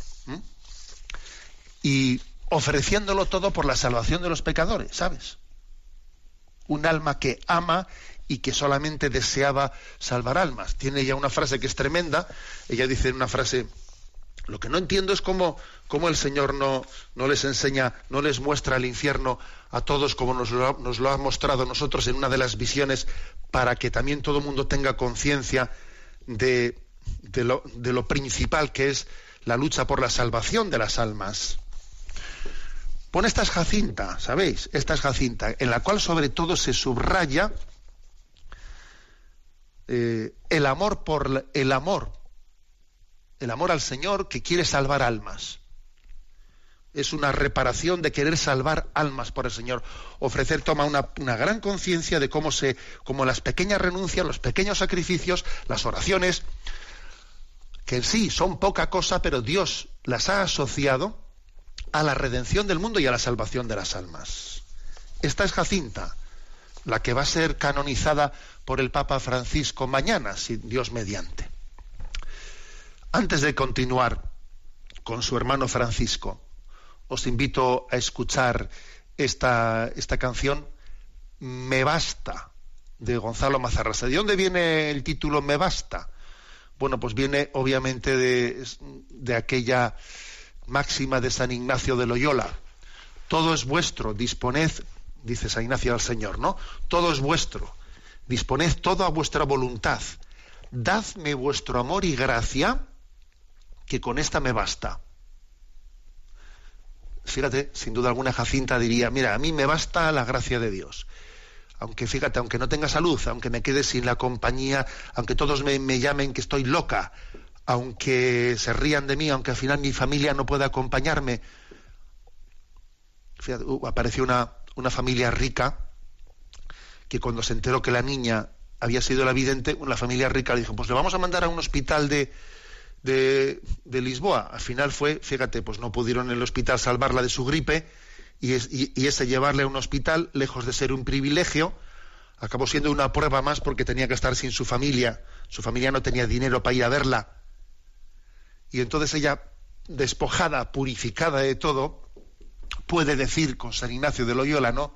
y ofreciéndolo todo por la salvación de los pecadores, ¿sabes? Un alma que ama y que solamente deseaba salvar almas. Tiene ya una frase que es tremenda, ella dice una frase lo que no entiendo es cómo, cómo el Señor no, no, les enseña, no les muestra el infierno a todos como nos lo, ha mostrado nosotros en una de las visiones para que también todo el mundo tenga conciencia de, de, lo, de lo principal que es la lucha por la salvación de las almas. Pone esta es Jacinta, ¿sabéis? Esta es Jacinta, en la cual sobre todo se subraya eh, el amor por el amor el amor al Señor que quiere salvar almas. Es una reparación de querer salvar almas por el Señor. Ofrecer toma una, gran conciencia de cómo se, cómo las pequeñas renuncias, los pequeños sacrificios, las oraciones, que en sí son poca cosa, pero Dios las ha asociado a la redención del mundo y a la salvación de las almas. Esta es Jacinta, la que va a ser canonizada por el Papa Francisco mañana, si Dios mediante. Antes de continuar con su hermano Francisco, os invito a escuchar esta, esta canción Me Basta de Gonzalo Mazarrasa. ¿De dónde viene el título Me Basta? Bueno, pues viene obviamente de, de aquella máxima de San Ignacio de Loyola. Todo es vuestro, disponed, dice San Ignacio al Señor, ¿no? Todo es vuestro, disponed todo a vuestra voluntad. Dadme vuestro amor y gracia que con esta me basta. Fíjate, sin duda alguna Jacinta diría, mira, a mí me basta la gracia de Dios. Aunque fíjate, aunque no tenga salud, aunque me quede sin la compañía, aunque todos me, llamen que estoy loca, aunque se rían de mí, aunque al final mi familia no pueda acompañarme. Fíjate, uh, apareció una, una familia rica que cuando se enteró que la niña había sido la vidente, una familia rica le dijo, pues le vamos a mandar a un hospital de, de, Lisboa. Al final fue, fíjate, pues no pudieron en el hospital salvarla de su gripe y, ese llevarle a un hospital, lejos de ser un privilegio, acabó siendo una prueba más porque tenía que estar sin su familia. Su familia no tenía dinero para ir a verla. Y entonces ella, despojada, purificada de todo, puede decir con San Ignacio de Loyola, ¿no?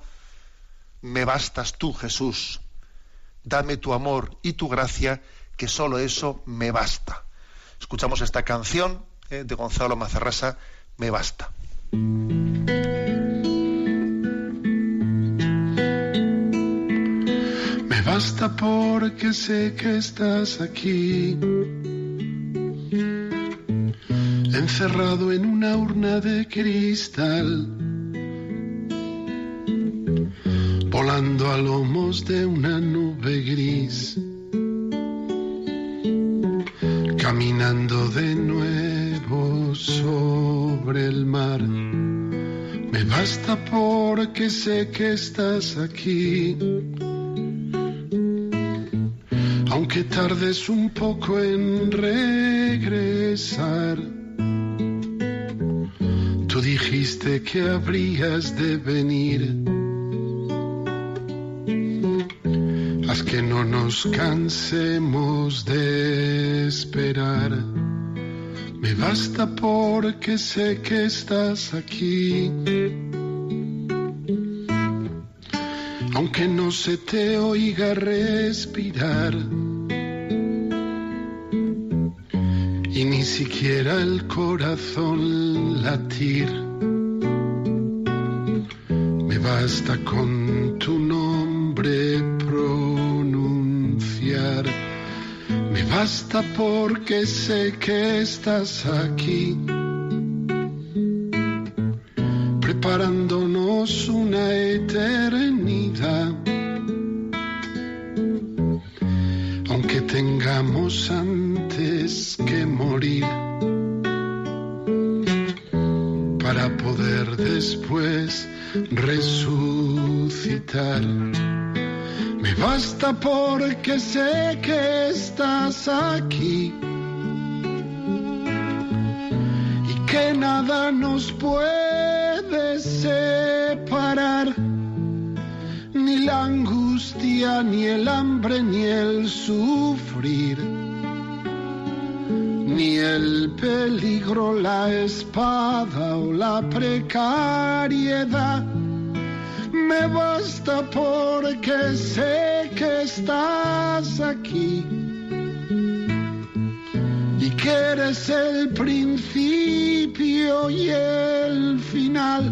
Me bastas tú, Jesús. Dame tu amor y tu gracia, que solo eso me basta. Escuchamos esta canción eh, de Gonzalo Mazarrasa, Me basta. Me basta porque sé que estás aquí, encerrado en una urna de cristal, volando a lomos de una nube gris caminando de nuevo sobre el mar. Me basta porque sé que estás aquí. Aunque tardes un poco en regresar, tú dijiste que habrías de venir que no nos cansemos de esperar. Me basta porque sé que estás aquí. Aunque no se te oiga respirar. Y ni siquiera el corazón latir. Me basta con tu nombre basta porque sé que estás aquí, preparándonos una eternidad. Aunque tengamos antes que morir, para poder después resucitar basta porque sé que estás aquí. Y que nada nos puede separar. Ni la angustia, ni el hambre, ni el sufrir, ni el peligro, la espada o la precariedad. Me basta porque sé que estás aquí y que eres el principio y el final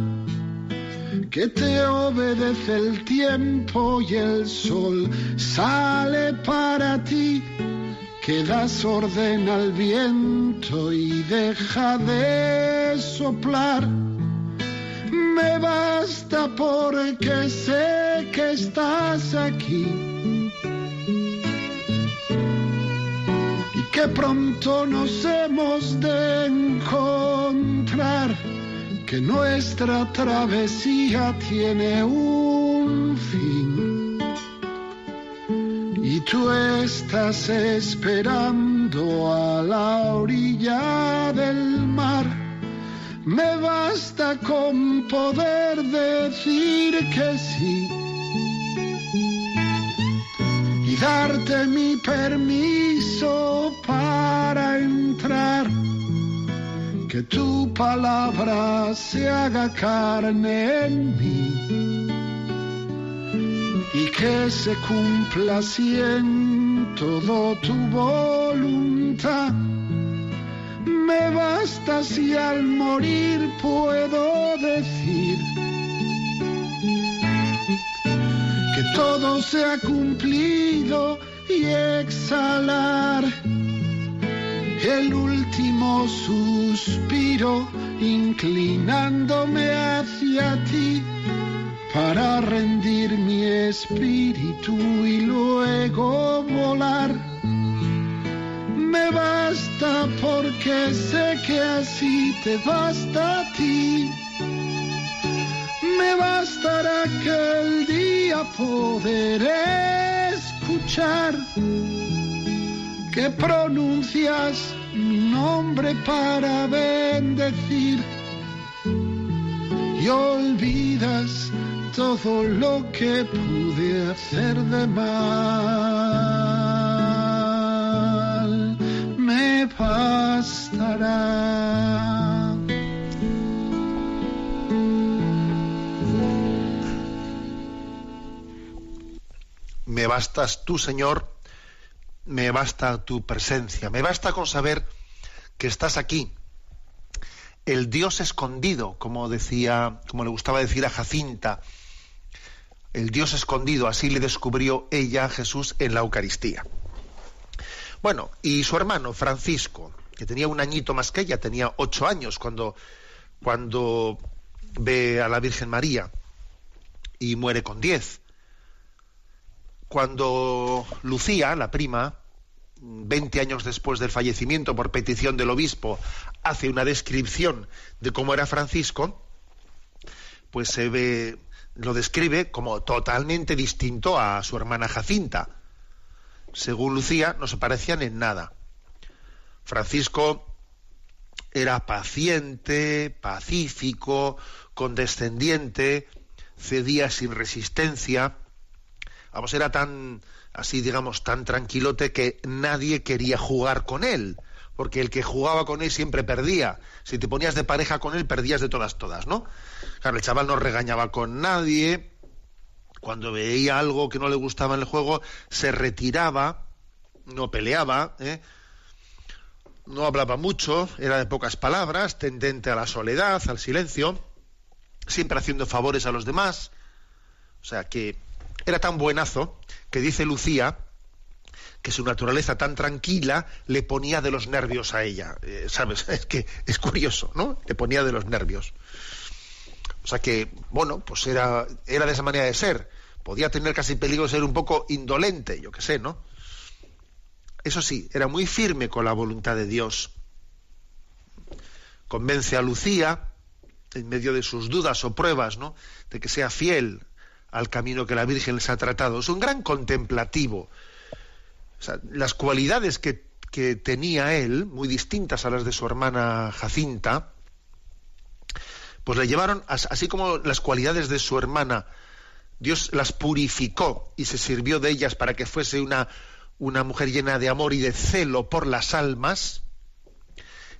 que te obedece el tiempo y el sol sale para ti, que das orden al viento y deja de soplar. Me basta porque sé que estás aquí y que pronto nos hemos de encontrar que nuestra travesía tiene un fin y tú estás esperando a la orilla. Me basta con poder decir que sí y darte mi permiso para entrar que tu palabra se haga carne en mí y que se cumpla así todo tu voluntad. Me basta si al morir puedo decir que todo se ha cumplido y exhalar el último suspiro inclinándome hacia ti para rendir mi espíritu y luego volar. Me basta porque sé que así te basta a ti. Me bastará que el día poder escuchar que pronuncias mi nombre para bendecir y olvidas todo lo que pude hacer de mal. Me bastará. Me bastas tú, Señor, me basta tu presencia, me basta con saber que estás aquí. El Dios escondido, como decía, como le gustaba decir a Jacinta, el Dios escondido, así le descubrió ella a Jesús en la Eucaristía. Bueno, y su hermano Francisco, que tenía un añito más que ella, tenía ocho años cuando, ve a la Virgen María y muere con diez cuando Lucía, la prima, 20 años después del fallecimiento por petición del obispo, hace una descripción de cómo era Francisco, pues se ve, lo describe como totalmente distinto a su hermana Jacinta. Según Lucía, no se parecían en nada. Francisco era paciente, pacífico, condescendiente, cedía sin resistencia, vamos, era tan, así digamos, tan tranquilote que nadie quería jugar con él, porque el que jugaba con él siempre perdía. Si te ponías de pareja con él, perdías de todas, todas, ¿no? Claro, el chaval no regañaba con nadie, cuando veía algo que no le gustaba en el juego, se retiraba, no peleaba, ¿eh? no hablaba mucho, era de pocas palabras, tendente a la soledad, al silencio, siempre haciendo favores a los demás. O sea que era tan buenazo que dice Lucía que su naturaleza tan tranquila le ponía de los nervios a ella. Eh, ¿Sabes? Es que es curioso, ¿no? Le ponía de los nervios. O sea que, bueno, pues era, era de esa manera de ser. Podía tener casi peligro de ser un poco indolente, yo qué sé, ¿no? Eso sí, era muy firme con la voluntad de Dios. Convence a Lucía, en medio de sus dudas o pruebas, ¿no? De que sea fiel al camino que la Virgen les ha tratado. Es un gran contemplativo. las cualidades que, que, tenía él, muy distintas a las de su hermana Jacinta, pues le llevaron, así como las cualidades de su hermana, Dios las purificó y se sirvió de ellas para que fuese una, una mujer llena de amor y de celo por las almas.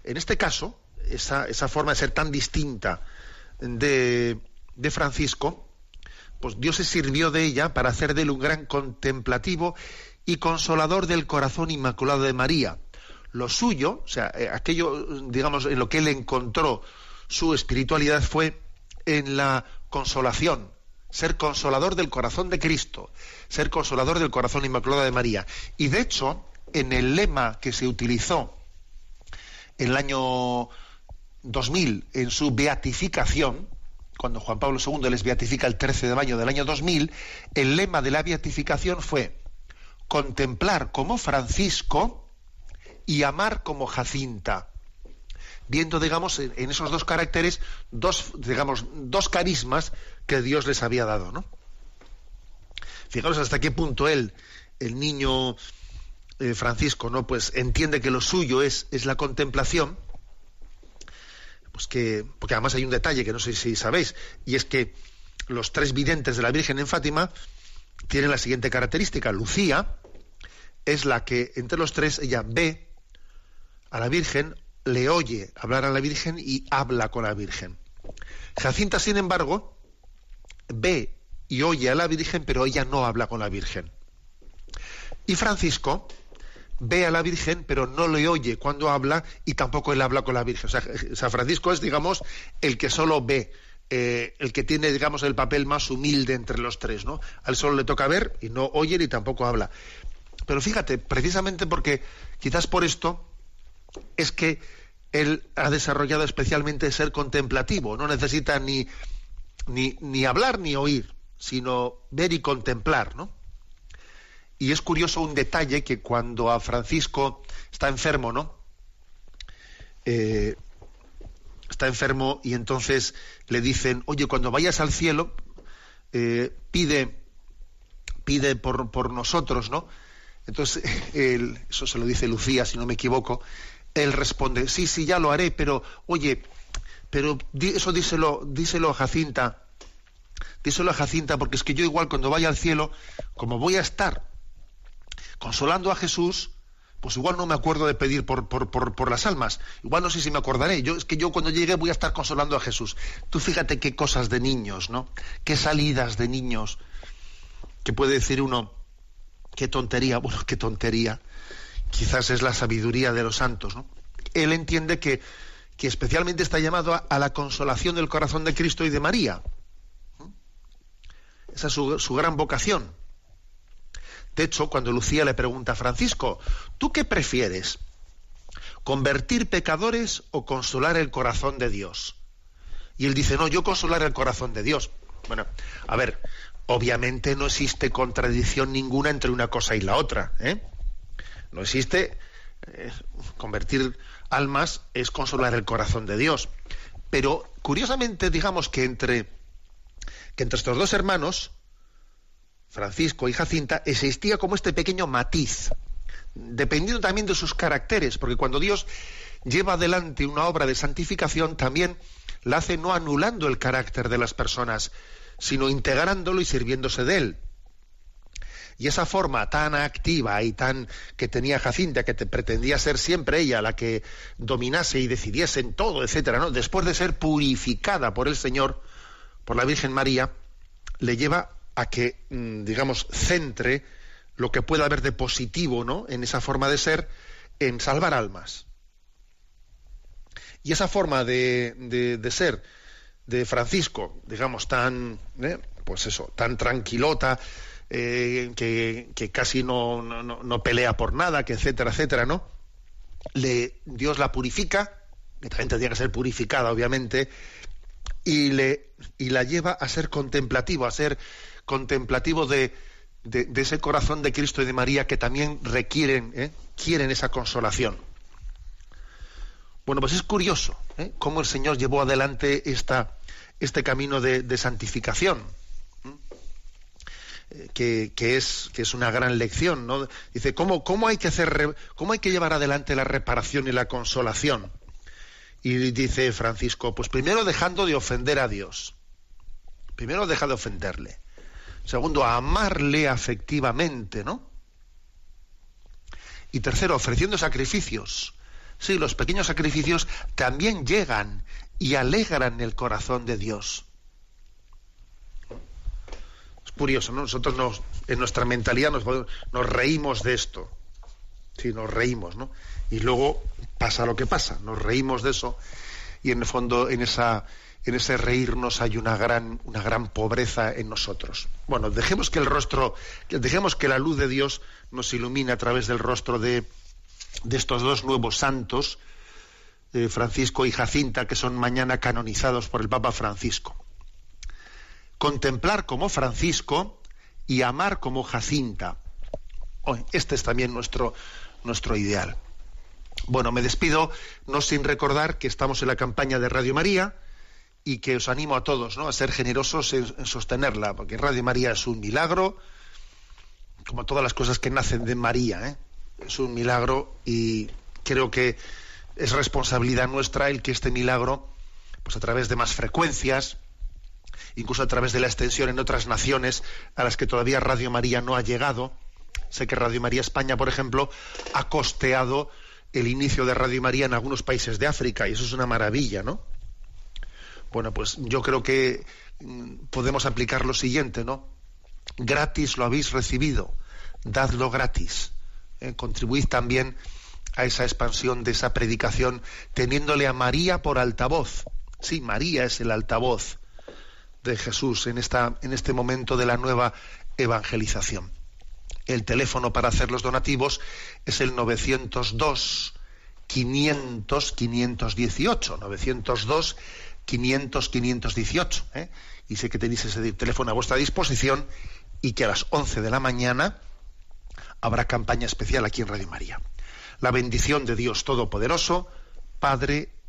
En este caso, esa, esa forma de ser tan distinta de, de Francisco, pues Dios se sirvió de ella para hacer de él un gran contemplativo y consolador del corazón inmaculado de María. Lo suyo, o sea, eh, aquello, digamos, en lo que él encontró su espiritualidad fue en la consolación, ser consolador del corazón de Cristo, ser consolador del corazón inmaculado de María. Y de hecho, en el lema que se utilizó en el año 2000 en su beatificación, cuando Juan Pablo II les beatifica el 13 de mayo del año 2000, el lema de la beatificación fue contemplar como Francisco y amar como Jacinta. Viendo, digamos, en esos dos caracteres, dos, digamos, dos carismas que Dios les había dado, ¿no? Fijaros hasta qué punto él, el niño eh, Francisco, ¿no? Pues entiende que lo suyo es, es la contemplación, pues que, porque además hay un detalle que no sé si sabéis, y es que los tres videntes de la Virgen en Fátima tienen la siguiente característica. Lucía, es la que entre los tres ella ve a la Virgen, le oye hablar a la Virgen y habla con la Virgen. Jacinta, sin embargo, ve y oye a la Virgen, pero ella no habla con la Virgen. Y Francisco ve a la Virgen, pero no le oye cuando habla y tampoco él habla con la Virgen. O sea, San Francisco es, digamos, el que solo ve, eh, el que tiene, digamos, el papel más humilde entre los tres, ¿no? Al solo le toca ver y no oye ni tampoco habla. Pero fíjate, precisamente porque quizás por esto es que él ha desarrollado especialmente ser contemplativo, no necesita ni, ni, hablar ni oír, sino ver y contemplar, ¿no? Y es curioso un detalle que cuando a Francisco está enfermo, ¿no? Eh, está enfermo y entonces le dicen, oye, cuando vayas al cielo, eh, pide, pide por, por nosotros, ¿no? Entonces, él, eso se lo dice Lucía, si no me equivoco, él responde, sí, sí, ya lo haré, pero, oye, pero eso díselo, díselo a Jacinta, díselo a Jacinta, porque es que yo igual cuando vaya al cielo, como voy a estar consolando a Jesús, pues igual no me acuerdo de pedir por, por, por, por, las almas. Igual no sé si me acordaré. Yo, es que yo cuando llegue voy a estar consolando a Jesús. Tú fíjate qué cosas de niños, ¿no? Qué salidas de niños que puede decir uno qué tontería, bueno, qué tontería, quizás es la sabiduría de los santos, ¿no? Él entiende que, que especialmente está llamado a, la consolación del corazón de Cristo y de María. Esa es su, gran vocación. De hecho, cuando Lucía le pregunta a Francisco, ¿tú qué prefieres? ¿Convertir pecadores o consolar el corazón de Dios? Y él dice, no, yo consolar el corazón de Dios. Bueno, a ver, obviamente no existe contradicción ninguna entre una cosa y la otra. ¿eh? No existe eh, convertir almas es consolar el corazón de Dios. Pero curiosamente, digamos que entre, que entre estos dos hermanos, Francisco y Jacinta, existía como este pequeño matiz, dependiendo también de sus caracteres, porque cuando Dios lleva adelante una obra de santificación, también la hace no anulando el carácter de las personas, sino integrándolo y sirviéndose de él. Y esa forma tan activa y tan que tenía Jacinta, que te pretendía ser siempre ella la que dominase y decidiese en todo, etcétera, ¿no? Después de ser purificada por el Señor, por la Virgen María, le lleva a que, mm, digamos, centre lo que pueda haber de positivo, ¿no? En esa forma de ser, en salvar almas. Y esa forma de, de ser de Francisco, digamos, tan, ¿eh? pues eso, tan tranquilota, eh, que, casi no, no, pelea por nada, que etcétera, etcétera, ¿no? Le, Dios la purifica, que también tendría que ser purificada, obviamente, y, le, y la lleva a ser contemplativo, a ser contemplativo de, de, ese corazón de Cristo y de María que también requieren, ¿eh? quieren esa consolación. Bueno, pues es curioso ¿eh? cómo el Señor llevó adelante esta, este camino de, santificación, que, es, que es una gran lección. ¿no? Dice, ¿cómo, cómo, hay que hacer, ¿cómo hay que llevar adelante la reparación y la consolación? Y dice Francisco, pues primero dejando de ofender a Dios. Primero deja de ofenderle. Segundo, amarle afectivamente, ¿no? Y tercero, ofreciendo sacrificios. Sí, los pequeños sacrificios también llegan y alegran el corazón de Dios. Curioso, ¿no? Nosotros nos, en nuestra mentalidad nos, nos reímos de esto. Sí, nos reímos, ¿no? Y luego pasa lo que pasa, nos reímos de eso y en el fondo en esa en ese reírnos hay una gran una gran pobreza en nosotros. Bueno, dejemos que el rostro dejemos que la luz de Dios nos ilumine a través del rostro de, de estos dos nuevos santos, eh, Francisco y Jacinta, que son mañana canonizados por el Papa Francisco. Contemplar como Francisco y amar como Jacinta. este es también nuestro, nuestro ideal. Bueno, me despido no sin recordar que estamos en la campaña de Radio María y que os animo a todos ¿no? a ser generosos en, sostenerla, porque Radio María es un milagro, como todas las cosas que nacen de María, ¿eh? es un milagro y creo que es responsabilidad nuestra el que este milagro, pues a través de más frecuencias, incluso a través de la extensión en otras naciones a las que todavía Radio María no ha llegado, sé que Radio María España, por ejemplo, ha costeado el inicio de Radio María en algunos países de África y eso es una maravilla, ¿no? Bueno, pues yo creo que mm, podemos aplicar lo siguiente, ¿no? Gratis lo habéis recibido, dadlo gratis. ¿eh? Contribuid también a esa expansión de esa predicación, teniéndole a María por altavoz. Sí, María es el altavoz de Jesús en, esta, en este momento de la nueva evangelización. El teléfono para hacer los donativos es el 902 500 518 902 500 518 y sé que tenéis ese teléfono a vuestra disposición y que a las 11 de la mañana habrá campaña especial aquí en Radio María. La bendición de Dios Todopoderoso, Padre,